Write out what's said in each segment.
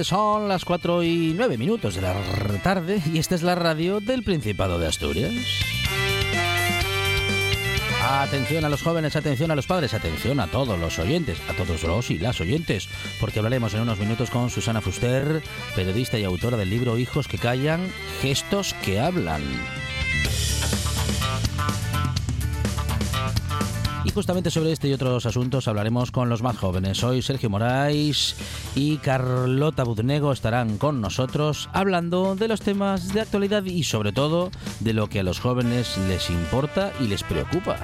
Son las 4 y 9 minutos de la tarde y esta es la radio del Principado de Asturias. Atención a los jóvenes, atención a los padres, atención a todos los oyentes, a todos los y las oyentes, porque hablaremos en unos minutos con Susana Fuster, periodista y autora del libro Hijos que callan, gestos que hablan. Y justamente sobre este y otros asuntos hablaremos con los más jóvenes. Hoy Sergio Moraes y Carlota Budnego estarán con nosotros hablando de los temas de actualidad y sobre todo de lo que a los jóvenes les importa y les preocupa.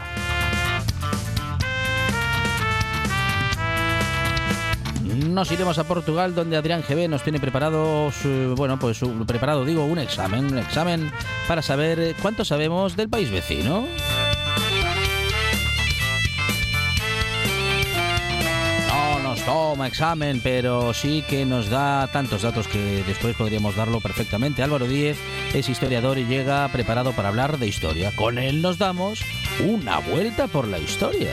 Nos iremos a Portugal donde Adrián GB nos tiene preparado, bueno, pues preparado digo un examen, un examen para saber cuánto sabemos del país vecino. Toma examen, pero sí que nos da tantos datos que después podríamos darlo perfectamente. Álvaro Díez es historiador y llega preparado para hablar de historia. Con él nos damos una vuelta por la historia.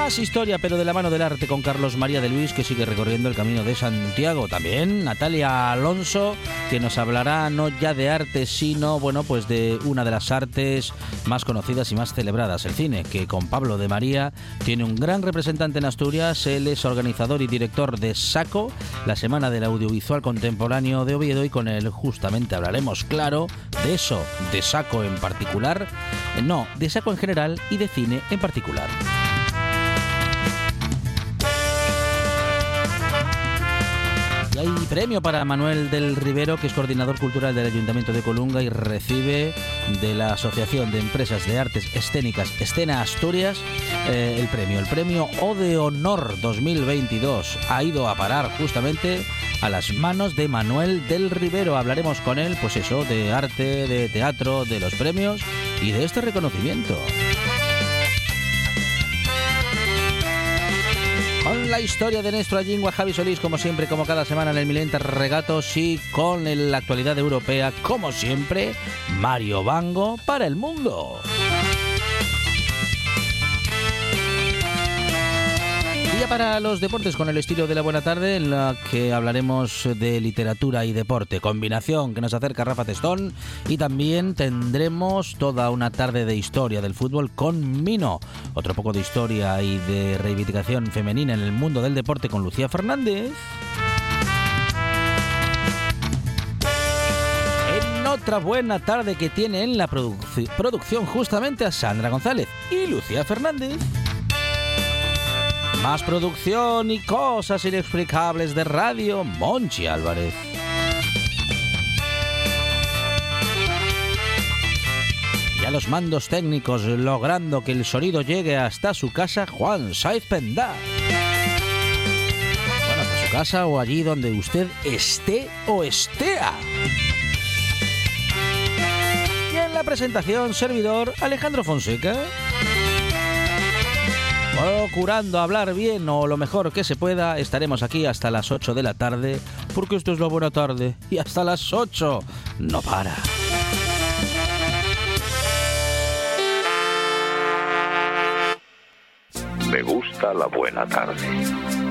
Más historia, pero de la mano del arte con Carlos María de Luis, que sigue recorriendo el camino de Santiago. También Natalia Alonso, que nos hablará no ya de arte, sino, bueno, pues de una de las artes más conocidas y más celebradas, el cine, que con Pablo de María tiene un gran representante en Asturias. Él es organizador y director de SACO, la Semana del Audiovisual Contemporáneo de Oviedo, y con él justamente hablaremos, claro, de eso, de SACO en particular, no, de SACO en general y de cine en particular. Premio para Manuel del Rivero, que es coordinador cultural del Ayuntamiento de Colunga y recibe de la Asociación de Empresas de Artes Escénicas Escena Asturias eh, el premio. El premio O de Honor 2022 ha ido a parar justamente a las manos de Manuel del Rivero. Hablaremos con él, pues eso, de arte, de teatro, de los premios y de este reconocimiento. La historia de nuestra lengua, Javi Solís, como siempre, como cada semana en el Milenta Regatos y con la actualidad europea, como siempre, Mario Bango para el mundo. Para los deportes con el estilo de la buena tarde, en la que hablaremos de literatura y deporte, combinación que nos acerca Rafa Testón y también tendremos toda una tarde de historia del fútbol con Mino, otro poco de historia y de reivindicación femenina en el mundo del deporte con Lucía Fernández. Otra buena tarde que tiene en la producción justamente a Sandra González y Lucía Fernández. Más producción y cosas inexplicables de radio, Monchi Álvarez. Y a los mandos técnicos, logrando que el sonido llegue hasta su casa, Juan Saiz Pendá. Bueno, hasta su casa o allí donde usted esté o estea. Y en la presentación, servidor Alejandro Fonseca procurando hablar bien o lo mejor que se pueda. Estaremos aquí hasta las 8 de la tarde, porque esto es la buena tarde. Y hasta las 8 no para. Me gusta la buena tarde.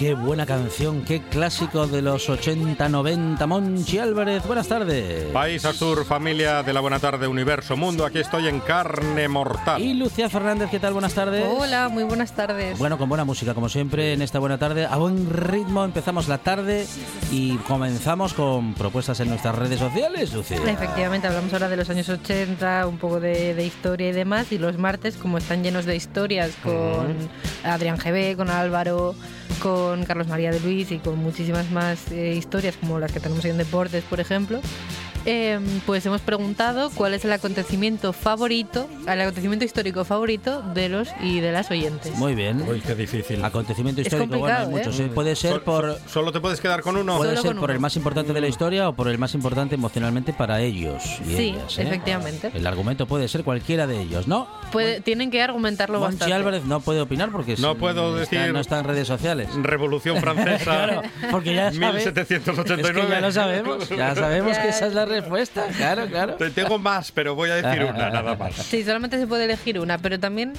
Qué buena canción, qué clásico de los 80-90. Monchi Álvarez, buenas tardes. País Azur, familia de la Buena Tarde, Universo, Mundo, aquí estoy en carne mortal. Y Lucía Fernández, ¿qué tal? Buenas tardes. Hola, muy buenas tardes. Bueno, con buena música, como siempre, en esta buena tarde. A buen ritmo empezamos la tarde y comenzamos con propuestas en nuestras redes sociales, Lucía. Efectivamente, hablamos ahora de los años 80, un poco de, de historia y demás, y los martes, como están llenos de historias con Adrián GB, con Álvaro, con Carlos María de Luis y con muchísimas más eh, historias, como las que tenemos en Deportes, por ejemplo, eh, pues hemos preguntado cuál es el acontecimiento favorito, el acontecimiento histórico favorito de los y de las oyentes. Muy bien. Uy, qué difícil. Acontecimiento Es histórico, bueno, hay complicado, muchos. ¿eh? ¿eh? Puede ser Sol- por... sol- ¿Solo te puedes quedar con uno? Puede Solo ser por uno. el más importante de la historia o por el más importante emocionalmente para ellos. y Sí, ellas, ¿eh? efectivamente. El argumento puede ser cualquiera de ellos, ¿no? Puede- tienen que argumentarlo Monchi bastante. Álvarez no puede opinar porque No puedo está- decir- no está en redes sociales. Revolución Francesa. Claro, porque ya sabe- 1789. Es que ya lo sabemos, ya sabemos que esa es la respuesta, claro, claro. Te- Tengo más, pero voy a decir una, nada más. Sí, solamente se puede elegir una, pero también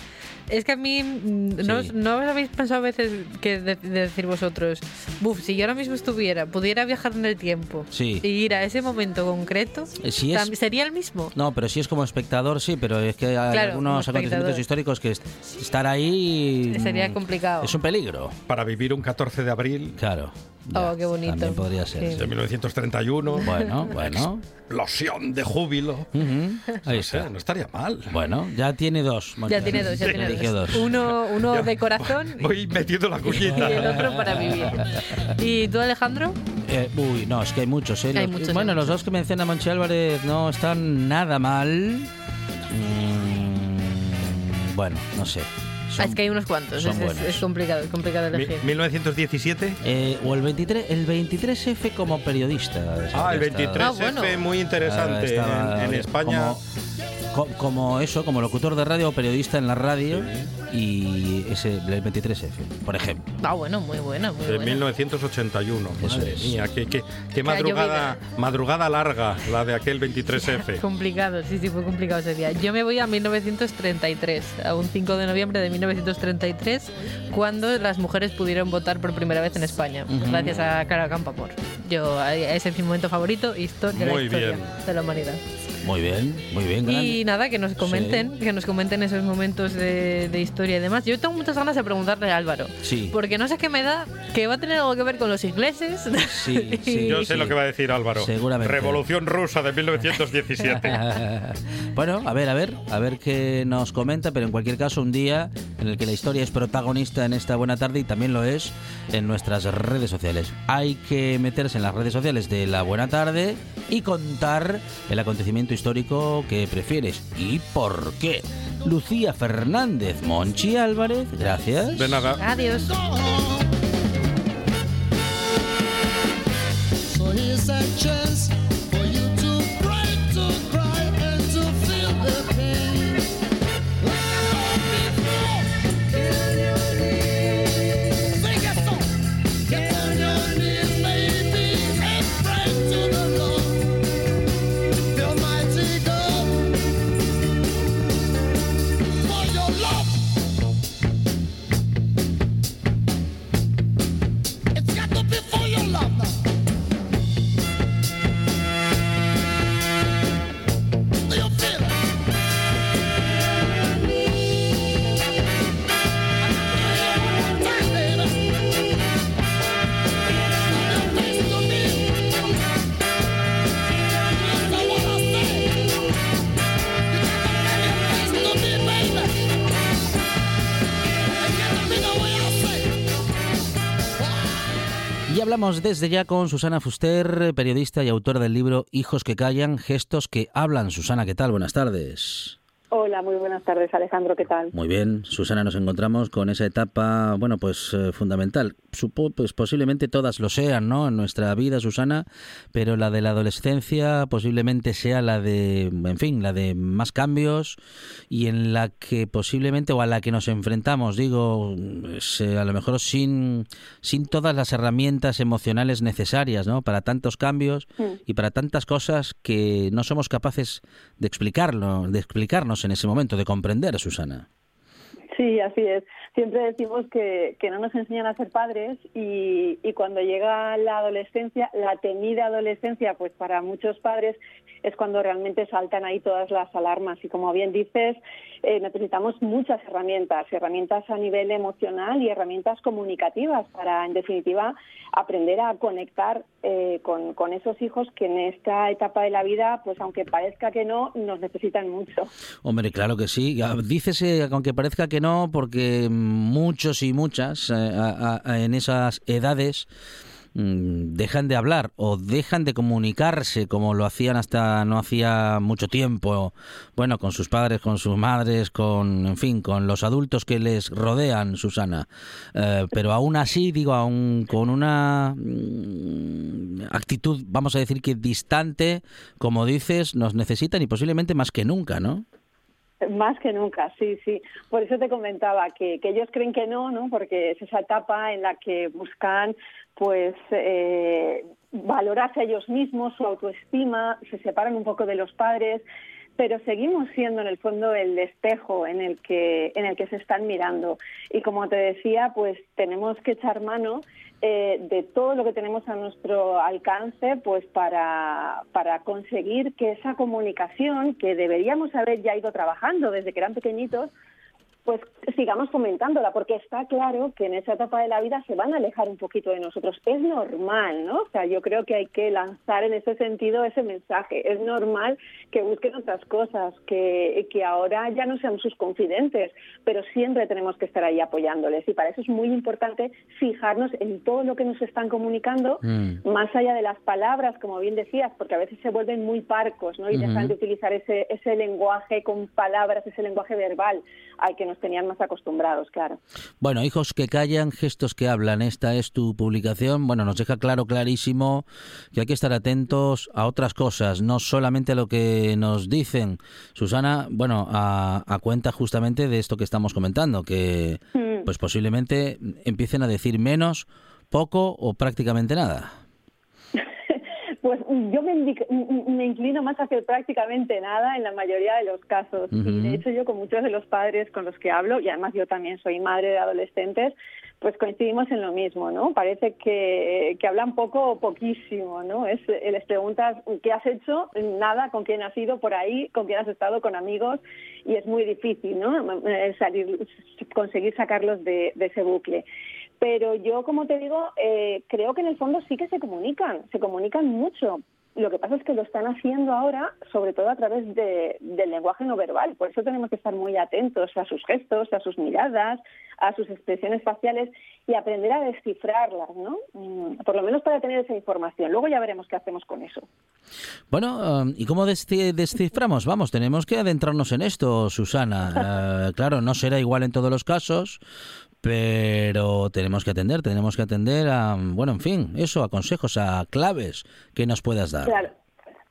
es que a mí mm, no, Sí. no os habéis pensado a veces que de, de decir vosotros, buf, si yo ahora mismo estuviera, pudiera viajar en el tiempo Sí. y ir a ese momento concreto, Eh, si es- sería el mismo. No, pero si es como espectador, sí, pero es que hay Claro, algunos acontecimientos históricos que est- estar ahí Sería mm, complicado. Es un peligro, Para vivir un 14 de abril claro. Oh, qué bonito. También podría ser. Sí. de 1931. Bueno, bueno. Explosión de júbilo. Ujú, Ahí No sé, está. no estaría mal. Bueno, ya tiene dos. Ya tiene dos, ya tiene dos. dos. Uno, uno Ya. de corazón Voy metiendo la y cuñita. el otro para vivir. ¿Y tú, Alejandro? Eh, uy, no, es que hay muchos, ¿eh? Hay Los- muchos, bueno, hay los dos que menciona Monchi Álvarez no están nada mal. Mm, bueno, no sé. Son- Ah, es que hay unos cuantos, son es, es- es complicado, es complicado Mi- elegir. 1917. Eh, o el 23, el 23F como periodista. Ah, el Está- 23F, Ah, bueno. muy interesante. estaba en, en España. Como, co- como eso, como locutor de radio o periodista en la radio. Y ese, el 23F, por ejemplo. Ah, bueno, muy buena, muy De buena. 1981. Eso Madre es. mía, qué, qué- qué madrugada, madrugada larga la de aquel 23F. Complicado, sí, sí, fue complicado ese día. Yo me voy a 1933, a un 5 de noviembre de 1933, cuando las mujeres pudieron votar por primera vez en España, gracias a Clara Campoamor. Yo, ese es mi momento favorito, historia de la Muy historia bien. de la humanidad. Muy bien, muy bien. Y nada, que nos comenten, que nos comenten esos momentos de, de historia y demás. Yo tengo muchas ganas de preguntarle a Álvaro. Sí. Porque no sé qué me da, que va a tener algo que ver con los ingleses. Sí, sí. Yo sé sí. lo que va a decir Álvaro. Seguramente. Revolución rusa de 1917. bueno, a ver, a ver, a ver qué nos comenta, pero en cualquier caso un día en el que la historia es protagonista en esta buena tarde y también lo es en nuestras redes sociales. Hay que meterse en las redes sociales de la buena tarde y contar el acontecimiento histórico que prefieres y por qué. Lucía Fernández, Monchi Álvarez, gracias. De nada. Adiós. So desde ya con Susana Fuster, periodista y autora del libro Hijos que callan, gestos que hablan. Susana, ¿qué tal? Buenas tardes. Hola, muy buenas tardes, Alejandro, ¿qué tal? Muy bien, Susana, nos encontramos con esa etapa, bueno, pues eh, fundamental. Supo, pues posiblemente todas lo sean, ¿no? En nuestra vida, Susana, pero la de la adolescencia posiblemente sea la de, en fin, la de más cambios y en la que posiblemente o a la que nos enfrentamos, digo, eh, a lo mejor sin sin todas las herramientas emocionales necesarias, ¿no? Para tantos cambios Mm. y para tantas cosas que no somos capaces de explicarlo, de explicarnos en ese momento, de comprender, Susana. Sí, así es. Siempre decimos que, que no nos enseñan a ser padres y, y cuando llega la adolescencia, la temida adolescencia, pues para muchos padres es cuando realmente saltan ahí todas las alarmas. Y como bien dices, eh, necesitamos muchas herramientas, herramientas a nivel emocional y herramientas comunicativas para, en definitiva, aprender a conectar eh, con, con esos hijos que en esta etapa de la vida, pues aunque parezca que no, nos necesitan mucho. Hombre, claro que sí. Ya, Dícese, aunque parezca que no, porque muchos y muchas eh, a- en esas edades dejan de hablar o dejan de comunicarse como lo hacían hasta no hacía mucho tiempo, bueno, con sus padres, con sus madres, con, en fin, con los adultos que les rodean, Susana. Eh, pero aún así, digo, aún con una mm, actitud, vamos a decir que distante, como dices, nos necesitan y posiblemente más que nunca, ¿no? Más que nunca, sí, sí. Por eso te comentaba que, que ellos creen que no, ¿no? Porque es esa etapa en la que buscan, pues, eh, valorarse a ellos mismos, su autoestima, se separan un poco de los padres, pero seguimos siendo en el fondo el espejo en el que en el que se están mirando. Y como te decía, pues tenemos que echar mano eh, de todo lo que tenemos a nuestro alcance, pues para, para conseguir que esa comunicación que deberíamos haber ya ido trabajando desde que eran pequeñitos, pues sigamos fomentándola, porque está claro que en esa etapa de la vida se van a alejar un poquito de nosotros. Es normal, ¿no? O sea, yo creo que hay que lanzar en ese sentido ese mensaje. Es normal que busquen otras cosas, que, que ahora ya no sean sus confidentes, pero siempre tenemos que estar ahí apoyándoles. Y para eso es muy importante fijarnos en todo lo que nos están comunicando, Mm. más allá de las palabras, como bien decías, porque a veces se vuelven muy parcos, ¿no? Y Ujú. dejan de utilizar ese, ese lenguaje con palabras, ese lenguaje verbal al que nos tenían más acostumbrados, claro. Bueno, hijos que callan, gestos que hablan. Esta es tu publicación. Bueno, nos deja claro, clarísimo, que hay que estar atentos a otras cosas, no solamente a lo que nos dicen. Susana, bueno, a, a cuenta justamente de esto que estamos comentando, que Mm. pues posiblemente empiecen a decir menos, poco o prácticamente nada. Pues yo me, indic- me inclino más hacia prácticamente nada en la mayoría de los casos. Y de hecho yo con muchos de los padres con los que hablo, y además yo también soy madre de adolescentes, pues coincidimos en lo mismo, ¿no? Parece que, que hablan poco o poquísimo, ¿no? Es, eh, les preguntas qué has hecho, nada, con quién has ido por ahí, con quién has estado, con amigos, y es muy difícil, ¿no? Eh, Salir, conseguir sacarlos de, de ese bucle. Pero yo, como te digo, eh, creo que en el fondo sí que se comunican, se comunican mucho. Lo que pasa es que lo están haciendo ahora, sobre todo a través de- del lenguaje no verbal. Por eso tenemos que estar muy atentos a sus gestos, a sus miradas, a sus expresiones faciales y aprender a descifrarlas, ¿no? Mm, Por lo menos para tener esa información. Luego ya veremos qué hacemos con eso. Bueno, um, ¿y cómo desci- desciframos? Vamos, tenemos que adentrarnos en esto, Susana. Eh, claro, no será igual en todos los casos, pero tenemos que atender, tenemos que atender a, bueno, en fin, eso, a consejos, a claves que nos puedas dar. Claro.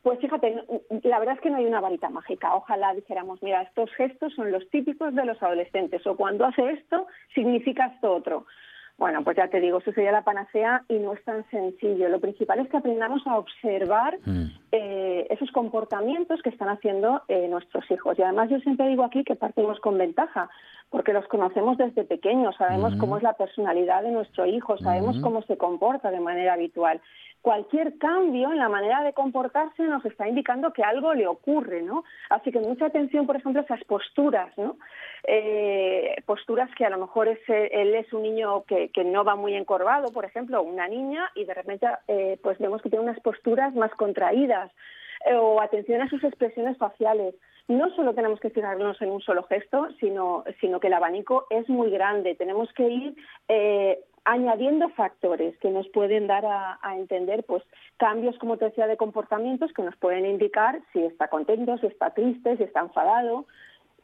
Pues fíjate, la verdad es que no hay una varita mágica. Ojalá dijéramos, mira, estos gestos son los típicos de los adolescentes, o cuando hace esto, significa esto otro. Bueno, pues ya te digo, eso sería la panacea y no es tan sencillo. Lo principal es que aprendamos a observar Mm. eh, esos comportamientos que están haciendo eh, nuestros hijos. Y además yo siempre digo aquí que partimos con ventaja, porque los conocemos desde pequeños, sabemos Ujú. cómo es la personalidad de nuestro hijo, sabemos Ujú. cómo se comporta de manera habitual. Cualquier cambio en la manera de comportarse nos está indicando que algo le ocurre, ¿no? Así que mucha atención, por ejemplo, a esas posturas, ¿no? Eh, posturas que a lo mejor es, eh, él es un niño que, que no va muy encorvado, por ejemplo, una niña, y de repente eh, pues vemos que tiene unas posturas más contraídas, eh, o atención a sus expresiones faciales. No solo tenemos que fijarnos en un solo gesto, sino, sino que el abanico es muy grande. Tenemos que ir eh, añadiendo factores que nos pueden dar a, a entender pues cambios, como te decía, de comportamientos que nos pueden indicar si está contento, si está triste, si está enfadado,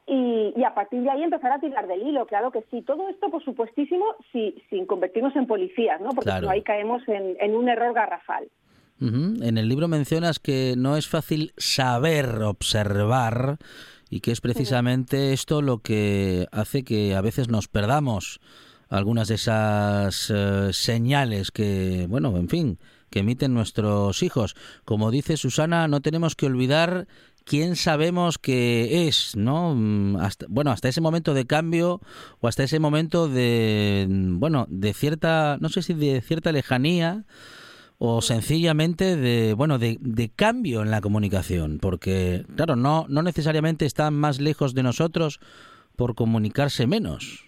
y, y a partir de ahí empezar a tirar del hilo, claro que sí. Todo esto, por supuestísimo, si, sin convertirnos en policías, ¿no? Porque Claro. ahí caemos en, en un error garrafal. Ujú. En el libro mencionas que no es fácil saber observar y que es precisamente esto lo que hace que a veces nos perdamos algunas de esas eh, señales que, bueno, en fin, que emiten nuestros hijos. Como dice Susana, no tenemos que olvidar quién sabemos que es, ¿no? Mm, Hasta, bueno, hasta ese momento de cambio o hasta ese momento de, mm, bueno, de cierta, no sé si de cierta lejanía o sencillamente de bueno de, de cambio en la comunicación porque claro no no necesariamente están más lejos de nosotros por comunicarse menos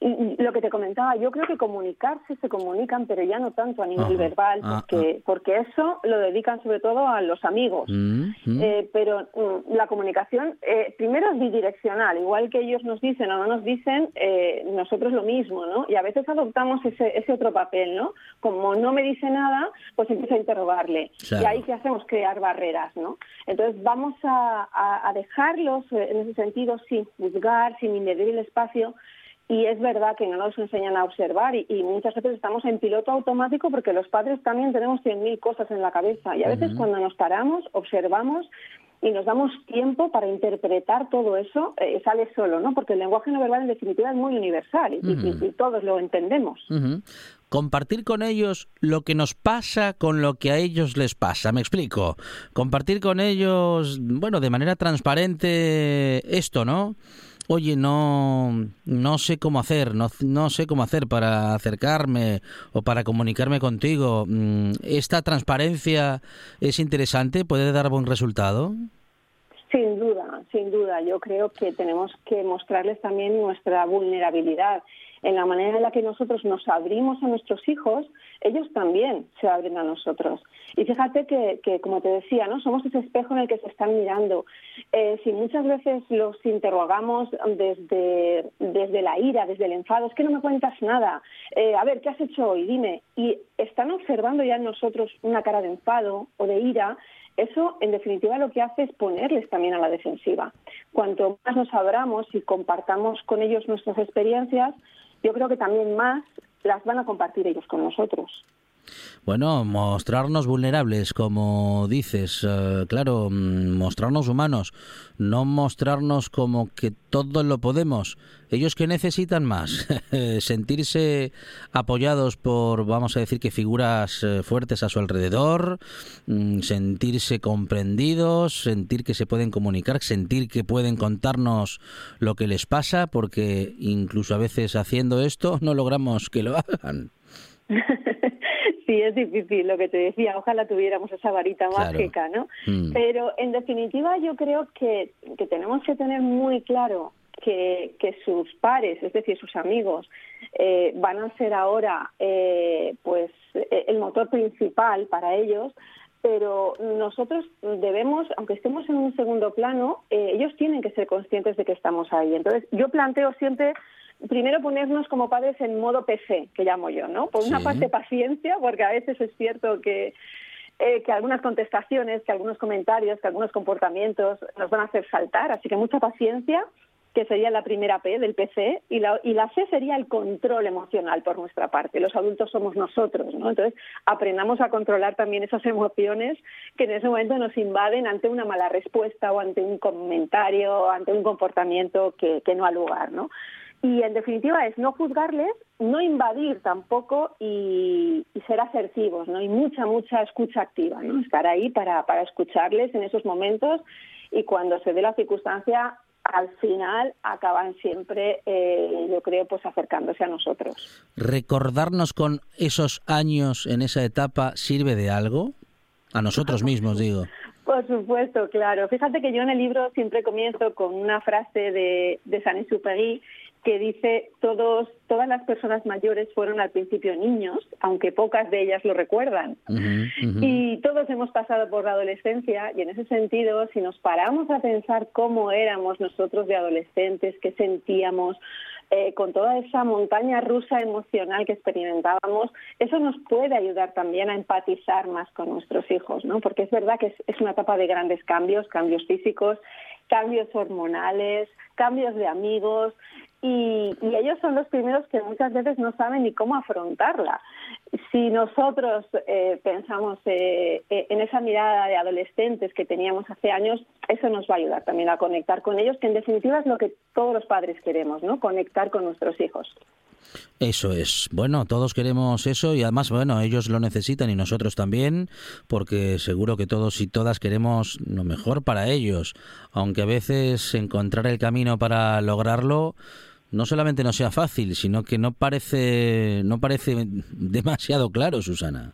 Y, lo que te comentaba, yo creo que comunicarse se comunican, pero ya no tanto a nivel verbal, Ah, porque, porque eso lo dedican sobre todo a los amigos. Mm, mm. Eh, pero mm, la comunicación, eh, primero es bidireccional, igual que ellos nos dicen o no nos dicen, eh, nosotros lo mismo, ¿no? Y a veces adoptamos ese, ese otro papel, ¿no? Como no me dice nada, pues empiezo a interrogarle. Claro. Y ahí que hacemos crear barreras, ¿no? Entonces vamos a, a- a dejarlos eh, en ese sentido sin juzgar, sin invadir el espacio. Y es verdad que no nos enseñan a observar y, y muchas veces estamos en piloto automático porque los padres también tenemos 100.000 cosas en la cabeza y a veces cuando nos paramos, observamos y nos damos tiempo para interpretar todo eso, eh, sale solo, ¿no? Porque el lenguaje no verbal en definitiva es muy universal y, y- todos lo entendemos. Compartir con ellos lo que nos pasa con lo que a ellos les pasa. Me explico. Compartir con ellos, bueno, de manera transparente esto, ¿no? Oye, no, no sé cómo hacer, no, no sé cómo hacer para acercarme o para comunicarme contigo. Mm, ¿Esta transparencia es interesante? ¿Puede dar buen resultado? Sin duda, sin duda. Yo creo que tenemos que mostrarles también nuestra vulnerabilidad. En la manera en la que nosotros nos abrimos a nuestros hijos, ellos también se abren a nosotros. Y fíjate que, que, como te decía, no somos ese espejo en el que se están mirando. Eh, si muchas veces los interrogamos desde, desde la ira, desde el enfado, es que no me cuentas nada. Eh, a ver, ¿qué has hecho hoy? Dime. Y están observando ya en nosotros una cara de enfado o de ira eso, en definitiva, lo que hace es ponerles también a la defensiva. Cuanto más nos abramos y compartamos con ellos nuestras experiencias, yo creo que también más las van a compartir ellos con nosotros. Bueno, mostrarnos vulnerables, como dices, eh, claro, mm, mostrarnos humanos, no mostrarnos como que todo lo podemos. Ellos que necesitan más, sentirse apoyados por, vamos a decir que figuras eh, fuertes a su alrededor, mm, sentirse comprendidos, sentir que se pueden comunicar, sentir que pueden contarnos lo que les pasa, porque incluso a veces haciendo esto no logramos que lo hagan. sí, es difícil lo que te decía. Ojalá tuviéramos esa varita Claro. mágica, ¿no? Mm. Pero en definitiva yo creo que, que tenemos que tener muy claro que, que sus pares, es decir, sus amigos, eh, van a ser ahora eh, pues eh, el motor principal para ellos, pero nosotros debemos, aunque estemos en un segundo plano, eh, ellos tienen que ser conscientes de que estamos ahí. Entonces, yo planteo siempre primero ponernos como padres en modo PC, que llamo yo, ¿no? Por una Sí. parte paciencia, porque a veces es cierto que eh, que algunas contestaciones, que algunos comentarios, que algunos comportamientos nos van a hacer saltar, así que mucha paciencia, que sería la primera P del PC, y la, y la C sería el control emocional por nuestra parte. Los adultos somos nosotros, ¿no? Entonces, aprendamos a controlar también esas emociones que en ese momento nos invaden ante una mala respuesta o ante un comentario, o ante un comportamiento que, que no ha lugar, ¿no? Y en definitiva es no juzgarles, no invadir tampoco y, y ser asertivos, ¿no? Y mucha, mucha escucha activa, ¿no? Estar ahí para, para escucharles en esos momentos y cuando se dé la circunstancia, al final acaban siempre, eh, yo creo, pues acercándose a nosotros. recordarnos con esos años en esa etapa sirve de algo? A nosotros mismos, digo. Por supuesto, claro. Fíjate que yo en el libro siempre comienzo con una frase de, de Saint-Exupéry que dice todos todas las personas mayores fueron al principio niños, aunque pocas de ellas lo recuerdan. Y todos hemos pasado por la adolescencia y en ese sentido, si nos paramos a pensar cómo éramos nosotros de adolescentes, qué sentíamos, eh, con toda esa montaña rusa emocional que experimentábamos, eso nos puede ayudar también a empatizar más con nuestros hijos, ¿no? Porque es verdad que es, es una etapa de grandes cambios, cambios físicos, cambios hormonales, cambios de amigos, y, y ellos son los primeros que muchas veces no saben ni cómo afrontarla. Si nosotros eh, pensamos eh, eh, en esa mirada de adolescentes que teníamos hace años, eso nos va a ayudar también a conectar con ellos, que en definitiva es lo que todos los padres queremos, ¿no? Conectar con nuestros hijos. Eso es. Bueno, todos queremos eso y además, bueno, ellos lo necesitan y nosotros también, porque seguro que todos y todas queremos lo mejor para ellos, aunque a veces encontrar el camino para lograrlo no solamente no sea fácil, sino que no parece no parece demasiado claro, Susana.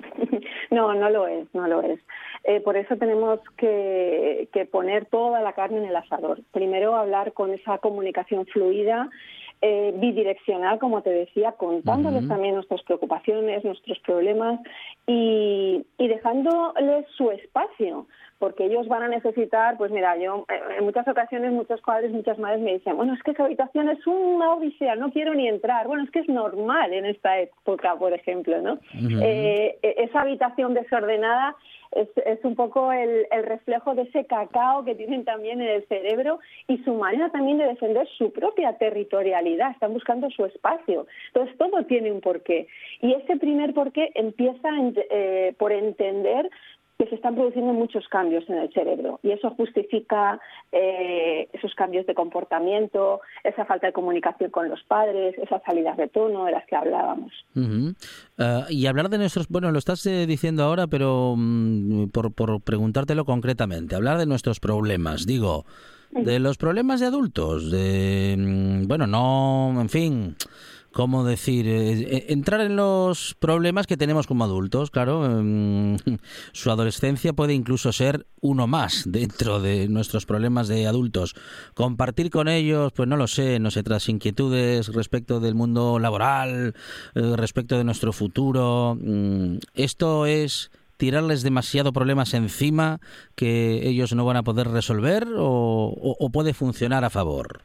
No, no lo es, no lo es. Eh, por eso tenemos que, que poner toda la carne en el asador. Primero hablar con esa comunicación fluida, eh, bidireccional, como te decía, contándoles también nuestras preocupaciones, nuestros problemas y, y dejándoles su espacio, porque ellos van a necesitar, pues mira, yo eh, en muchas ocasiones muchos padres, muchas madres me dicen, bueno, es que esa habitación es una odisea, no quiero ni entrar. Bueno, es que es normal en esta época, por ejemplo, ¿no? Eh, eh, esa habitación desordenada es, es un poco el, el reflejo de ese cacao que tienen también en el cerebro y su manera también de defender su propia territorialidad. Están buscando su espacio. Entonces, todo tiene un porqué. Y ese primer porqué empieza eh, por entender que se están produciendo muchos cambios en el cerebro y eso justifica eh, esos cambios de comportamiento, esa falta de comunicación con los padres, esas salidas de tono de las que hablábamos. Ah, y hablar de nuestros, bueno, lo estás eh, diciendo ahora, pero mm, por, por preguntártelo concretamente, hablar de nuestros problemas, digo, de los problemas de adultos, de, mm, bueno, no, en fin, ¿cómo decir? Eh, eh, entrar en los problemas que tenemos como adultos, claro, mm, su adolescencia puede incluso ser uno más dentro de nuestros problemas de adultos. Compartir con ellos, pues no lo sé, nuestras inquietudes respecto del mundo laboral, eh, respecto de nuestro futuro. mm, Esto es tirarles demasiado problemas encima que ellos no van a poder resolver o puede funcionar a favor.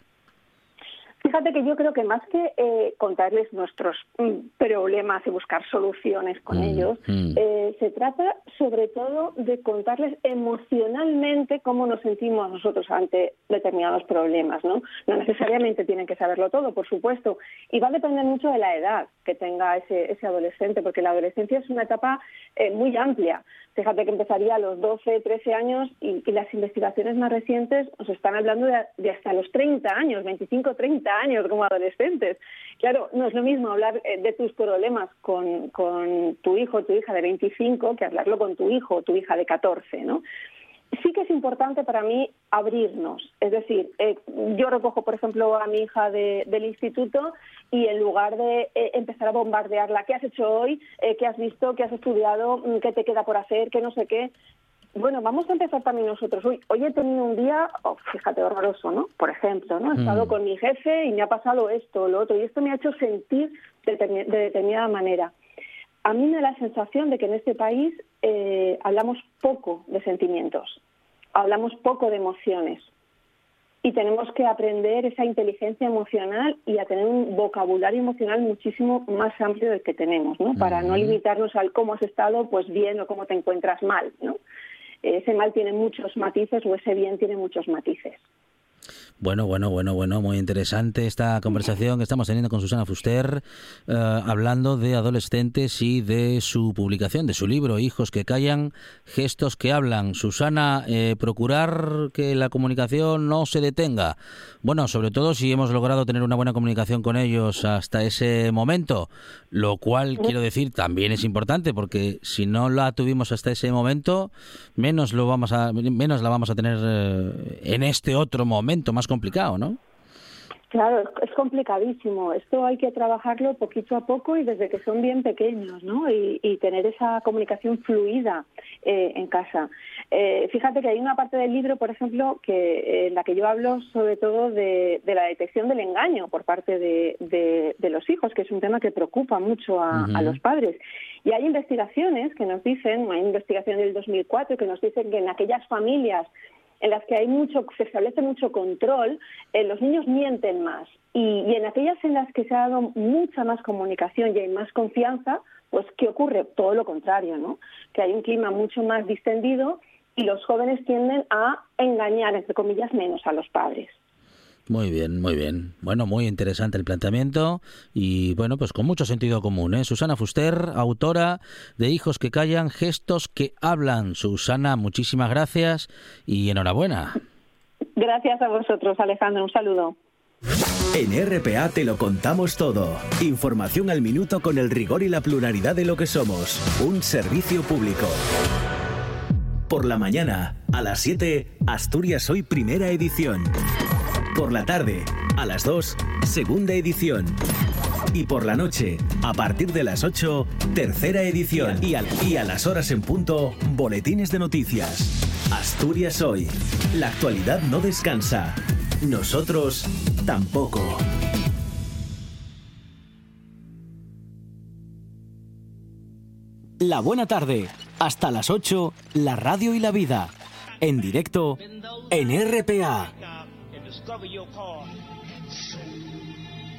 Fíjate que yo creo que más que eh, contarles nuestros mm, problemas y buscar soluciones con Mm, ellos, mm. eh, se trata sobre todo de contarles emocionalmente cómo nos sentimos nosotros ante determinados problemas, ¿no? No necesariamente tienen que saberlo todo, por supuesto, y va a depender mucho de la edad que tenga ese, ese adolescente, porque la adolescencia es una etapa eh, muy amplia. Fíjate que empezaría a los 12, 13 años y, y las investigaciones más recientes nos están hablando de, de hasta los 30 años, 25, 30 años como adolescentes. Claro, no es lo mismo hablar eh, de tus problemas con, con tu hijo tu hija de 25 que hablarlo con tu hijo tu hija de 14, ¿no? sí que es importante para mí abrirnos. Es decir, eh, yo recojo, por ejemplo, a mi hija de- del instituto y en lugar de eh, empezar a bombardearla, ¿qué has hecho hoy? ¿Qué has visto? ¿Qué has estudiado? Mm, ¿Qué te queda por hacer? ¿Qué no sé qué? Bueno, vamos a empezar también nosotros. Hoy, hoy he tenido un día, oh, fíjate, horroroso, ¿no? Por ejemplo, ¿no? He estado Mm. con mi jefe y me ha pasado esto, lo otro, y esto me ha hecho sentir de, determi- de determinada manera. A mí me da la sensación de que en este país eh, hablamos poco de sentimientos, hablamos poco de emociones y tenemos que aprender esa inteligencia emocional y a tener un vocabulario emocional muchísimo más amplio del que tenemos, ¿no? Para no limitarnos al cómo has estado, pues bien o cómo te encuentras mal, ¿no? Ese mal tiene muchos matices o ese bien tiene muchos matices. Bueno, bueno, bueno, bueno, muy interesante esta conversación que estamos teniendo con Susana Fuster, eh, hablando de adolescentes y de su publicación, de su libro, Hijos que callan, gestos que hablan. Susana, eh, procurar que la comunicación no se detenga. Bueno, sobre todo si hemos logrado tener una buena comunicación con ellos hasta ese momento, lo cual quiero decir también es importante porque si no la tuvimos hasta ese momento, menos lo vamos a menos la vamos a tener eh, en este otro momento más complicado, ¿no? Claro, es, complicadísimo. Esto hay que trabajarlo poquito a poco y desde que son bien pequeños, ¿no? Y, y tener esa comunicación fluida eh, en casa. Eh, fíjate que hay una parte del libro, por ejemplo, que eh, en la que yo hablo sobre todo de, de la detección del engaño por parte de, de- de los hijos, que es un tema que preocupa mucho a, los padres. Y hay investigaciones que nos dicen, hay investigación del 2004 que nos dicen que en aquellas familias en las que hay mucho, se establece mucho control, eh, los niños mienten más. Y, y en aquellas en las que se ha dado mucha más comunicación y hay más confianza, pues ¿qué ocurre? Todo lo contrario, ¿no? Que hay un clima mucho más distendido y los jóvenes tienden a engañar, entre comillas, menos a los padres. Muy bien, muy bien. Bueno, muy interesante el planteamiento y bueno, pues con mucho sentido común. ¿eh? Susana Fuster, autora de Hijos que callan, gestos que hablan. Susana, muchísimas gracias y enhorabuena. Gracias a vosotros, Alejandro. Un saludo. En RPA te lo contamos todo. Información al minuto con el rigor y la pluralidad de lo que somos. Un servicio público. Por la mañana, a las 7, Asturias Hoy Primera Edición. Por la tarde, a las 2, Segunda Edición. Y por la noche, a partir de las 8, Tercera Edición. Y, y a las horas en punto, Boletines de Noticias. Asturias Hoy. La actualidad no descansa. Nosotros tampoco. La buena tarde. Hasta las 8, la radio y la vida. En directo en RPA.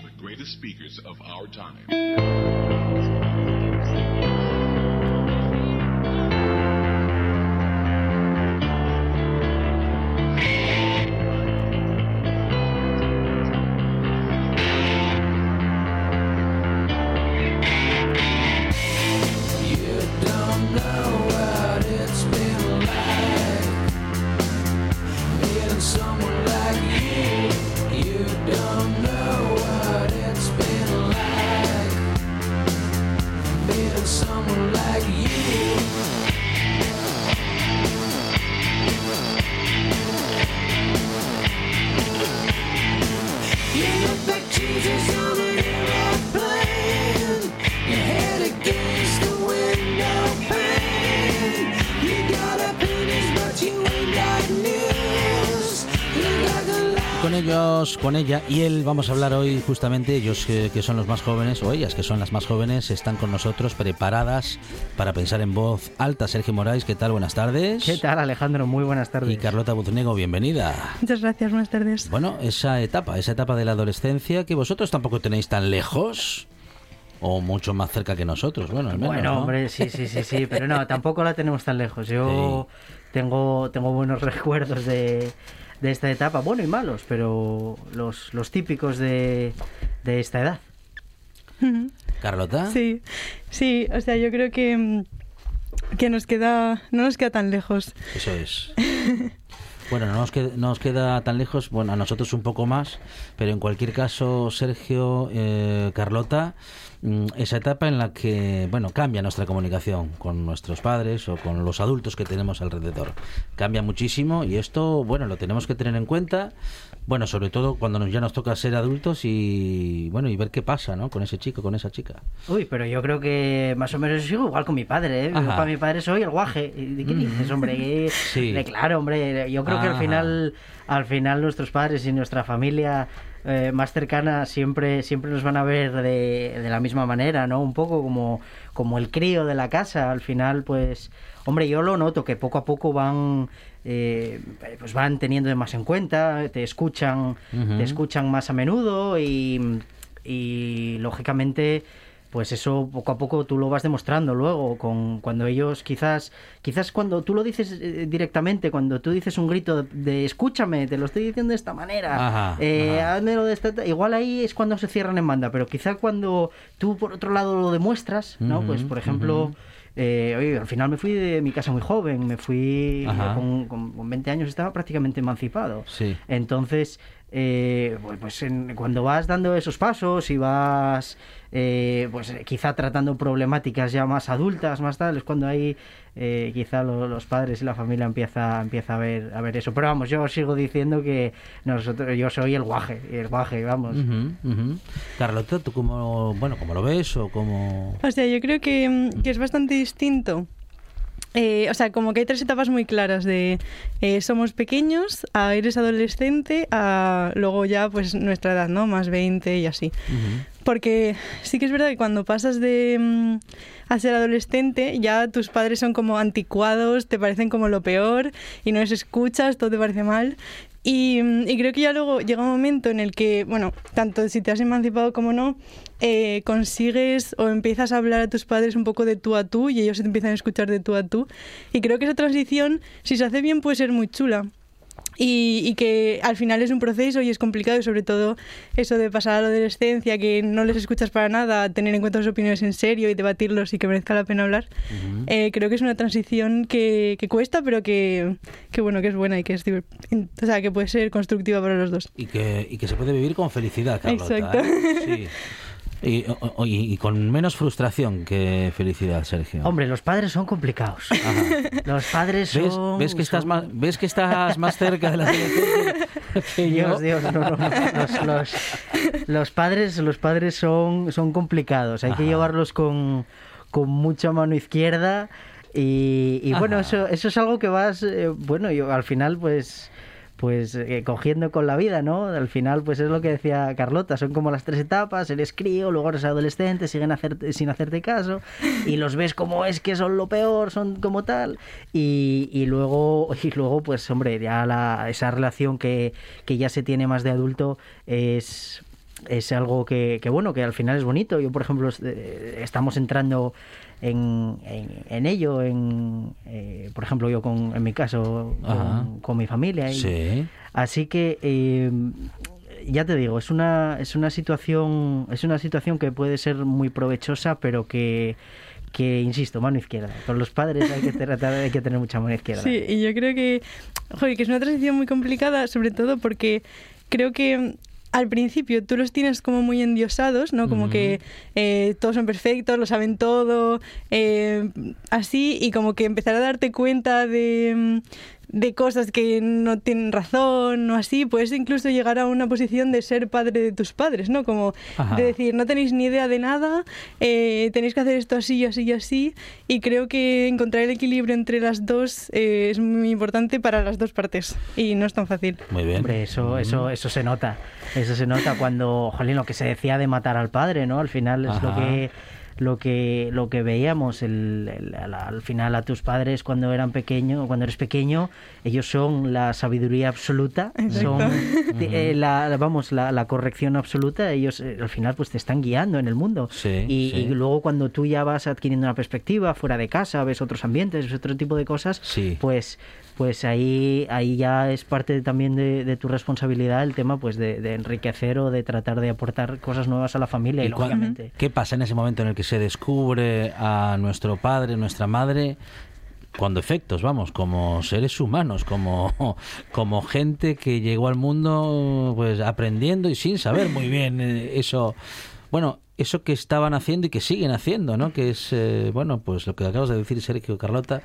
The greatest speakers of our time. Con con ella y él vamos a hablar hoy justamente, ellos eh, que son los más jóvenes, o ellas que son las más jóvenes, están con nosotros preparadas para pensar en voz alta. Sergio Moraes, ¿qué tal? Buenas tardes. ¿Qué tal, Alejandro? Muy buenas tardes. Y Carlota Buznego, bienvenida. Muchas gracias, buenas tardes. Bueno, esa etapa, esa etapa de la adolescencia que vosotros tampoco tenéis tan lejos o mucho más cerca que nosotros, bueno, al menos, Bueno, ¿no? hombre, sí, sí, sí, sí, pero no, tampoco la tenemos tan lejos. Yo tengo, tengo buenos recuerdos de, de esta etapa, bueno y malos, pero los, los típicos de, de esta edad. Carlota. Sí, sí, o sea, yo creo que, que nos queda, no nos queda tan lejos. Eso es. Bueno, no nos, queda, tan lejos, bueno, a nosotros un poco más, pero en cualquier caso, Sergio, eh, Carlota, mm, esa etapa en la que, bueno, cambia nuestra comunicación con nuestros padres o con los adultos que tenemos alrededor. Cambia muchísimo y esto, bueno, lo tenemos que tener en cuenta, bueno, sobre todo cuando nos, ya nos toca ser adultos y, bueno, y ver qué pasa, ¿no? Con ese chico, con esa chica. Uy, pero yo creo que más o menos sigo igual con mi padre, ¿eh? Para mi padre soy el guaje. ¿Y ¿De qué dices, hombre? Sí. Claro, hombre. Yo creo que al Ajá. final, al final nuestros padres y nuestra familia eh, más cercana siempre, siempre nos van a ver de, de la misma manera, ¿no? Un poco como, como el crío de la casa. Al final, pues, hombre, yo lo noto que poco a poco van, eh, pues van teniendo más en cuenta, te escuchan, te escuchan más a menudo y, y lógicamente pues eso poco a poco tú lo vas demostrando luego con cuando ellos quizás quizás cuando tú lo dices eh, directamente cuando tú dices un grito de, de, escúchame te lo estoy diciendo de esta manera Ajá, eh, ajá. de esta igual ahí es cuando se cierran en banda pero quizás cuando tú por otro lado lo demuestras no pues por ejemplo eh, oye, al final me fui de mi casa muy joven, me fui con, con, con 20 años, estaba prácticamente emancipado. Sí. Entonces, eh, pues, pues en- cuando vas dando esos pasos y vas, eh, pues quizá tratando problemáticas ya más adultas, más tal, es cuando ahí eh, quizá lo- los padres y la familia empieza, empieza a ver, a ver eso. Pero vamos, yo sigo diciendo que nosotros, yo soy el guaje, el guaje, vamos. Ujú, ujú. Carlota, ¿tú cómo, bueno, cómo lo ves o cómo...? O sea, yo creo que, mm, que es bastante distinto. Eh, o sea, como que hay tres etapas muy claras de eh, somos pequeños, a eres adolescente, a luego ya pues nuestra edad, ¿no? Más 20 y así. Porque sí que es verdad que cuando pasas de mm, a ser adolescente, ya tus padres son como anticuados, te parecen como lo peor y no les escuchas, todo te parece mal. Y, mm, y creo que ya luego llega un momento en el que, bueno, tanto si te has emancipado como no, eh, consigues o empiezas a hablar a tus padres un poco de tú a tú y ellos te empiezan a escuchar de tú a tú. Y creo que esa transición, si se hace bien, puede ser muy chula. Y, y que al final es un proceso y es complicado y sobre todo eso de pasar a la adolescencia, que no les escuchas para nada, tener en cuenta sus opiniones en serio y debatirlos y que merezca la pena hablar, eh, creo que es una transición que, que cuesta pero que, que bueno, que es buena y que es o sea, que puede ser constructiva para los dos. Y que, y que se puede vivir con felicidad, Carlota. Exacto. ¿eh? Sí. Y, o- y- y con menos frustración que felicidad, Sergio. Hombre, los padres son complicados. Los padres ¿Ves, son... ves que estás son- más, ¿Ves que estás más cerca de la que yo? Dios, Dios, no, no, no. Los, los- los padres, los padres son, son complicados. Hay Ajá. que llevarlos con, con mucha mano izquierda. Y, y bueno, Ajá. eso, eso es algo que vas, eh, bueno, yo al final pues pues eh, cogiendo con la vida, ¿no? Al final, pues es lo que decía Carlota, son como las tres etapas, eres crío, luego eres adolescente, siguen sin hacerte caso, y los ves como es que son lo peor, son como tal, y, y luego, y luego, pues hombre, ya la, esa relación que, que ya se tiene más de adulto es es algo que, que, bueno, que al final es bonito. Yo, por ejemplo, eh, estamos entrando en, en, en ello, en, eh, por ejemplo, yo con, en mi caso, con, con mi familia. y- Sí. Así que eh, ya te digo, es una, es una situación, es una situación que puede ser muy provechosa, pero que, que insisto, mano izquierda. Con los padres hay que tratar, hay que tener mucha mano izquierda. Sí, y yo creo que, joder, que es una transición muy complicada, sobre todo porque creo que al principio tú los tienes como muy endiosados, ¿no? Como que eh, todos son perfectos, lo saben todo, eh, así, y como que empezar a darte cuenta de, de cosas que no tienen razón o así, puedes incluso llegar a una posición de ser padre de tus padres, ¿no? Como Ajá. de decir, no tenéis ni idea de nada, eh, tenéis que hacer esto así y así y así, y creo que encontrar el equilibrio entre las dos eh, es muy importante para las dos partes, y no es tan fácil. Muy bien. Hombre, eso, eso, eso se nota. Eso se nota cuando, jolín, lo que se decía de matar al padre, ¿no? Al final es lo Ajá. que lo que lo que veíamos el, el- al, al final a tus padres cuando eran pequeños cuando eres pequeño ellos son la sabiduría absoluta son eh, la vamos la, la corrección absoluta ellos eh, al final pues te están guiando en el mundo Sí, y, sí. y luego cuando tú ya vas adquiriendo una perspectiva fuera de casa ves otros ambientes ves otro tipo de cosas Sí. pues pues ahí ahí ya es parte también de, de tu responsabilidad el tema pues de, de enriquecer o de tratar de aportar cosas nuevas a la familia y, ¿Y cua- lógicamente ¿Qué pasa en ese momento en el que se descubre a nuestro padre, nuestra madre, con defectos, vamos, como seres humanos, como, como gente que llegó al mundo pues aprendiendo y sin saber muy bien eh, eso, bueno, eso que estaban haciendo y que siguen haciendo, ¿no? Que es, eh, bueno, pues lo que acabas de decir, Sergio Carlota,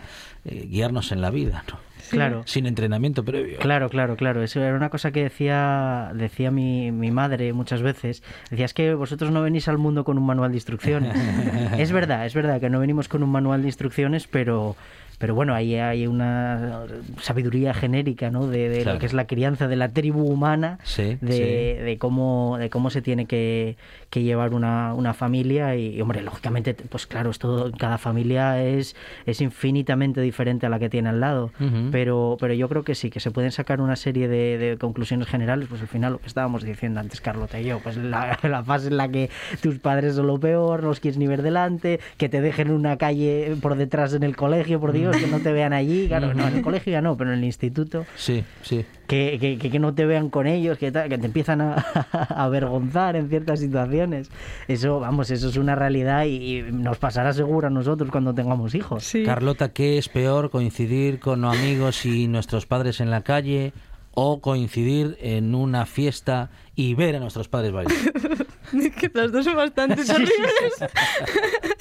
eh, guiarnos en la vida, ¿no? claro Sin entrenamiento previo. Claro, claro, claro. Eso era una cosa que decía, decía mi, mi madre muchas veces. Decía, es que vosotros no venís al mundo con un manual de instrucciones. es verdad, es verdad que no venimos con un manual de instrucciones, pero, pero bueno, ahí hay una sabiduría genérica, ¿no? De, de Claro. lo que es la crianza de la tribu humana, Sí, de, sí. de cómo, de cómo se tiene que, que llevar una, una familia y, hombre, lógicamente, pues claro, esto, cada familia es, es infinitamente diferente a la que tiene al lado, pero, pero yo creo que sí, que se pueden sacar una serie de, de conclusiones generales, pues al final lo que estábamos diciendo antes Carlota y yo, pues la, la fase en la que tus padres son lo peor, no los quieres ni ver delante, que te dejen una calle por detrás en el colegio, por Dios, que no te vean allí, claro, no, en el colegio ya no, pero en el instituto. Sí, sí. Que, que, que- no te vean con ellos, que, tal, que te empiezan a, a avergonzar en ciertas situaciones. Eso, vamos, eso es una realidad y, y nos pasará seguro a nosotros cuando tengamos hijos. Sí. Carlota, ¿qué es peor coincidir con amigos y nuestros padres en la calle o coincidir en una fiesta y ver a nuestros padres bailar? que las dos son bastante terribles.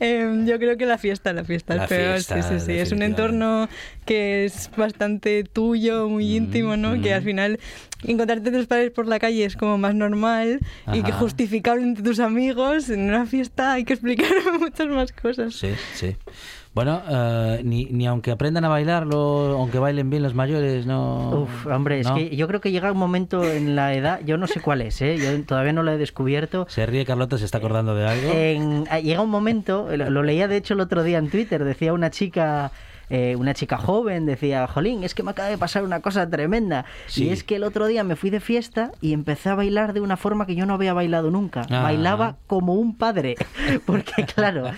Em, yo creo que la fiesta, la fiesta La es peor. fiesta, sí, sí, sí. Es un entorno que es bastante tuyo, muy íntimo, ¿no? Que al final encontrarte tus padres por la calle es como más normal y que Ajá. justificable entre tus amigos. En una fiesta hay que explicar muchas más cosas. Sí, sí. Bueno, eh, ni, ni aunque aprendan a bailarlo, aunque bailen bien los mayores, no. Uf, hombre, es que yo creo que llega un momento en la edad, yo no sé cuál es, ¿eh? yo todavía no lo he descubierto. Se ríe Carlota, se está acordando de algo. En- ah, llega un momento, lo, lo leía de hecho el otro día en Twitter, decía una chica, eh, una chica joven, decía, Jolín, es que me acaba de pasar una cosa tremenda. Sí. Y es que el otro día me fui de fiesta y empecé a bailar de una forma que yo no había bailado nunca. Ah. Bailaba como un padre. Porque claro,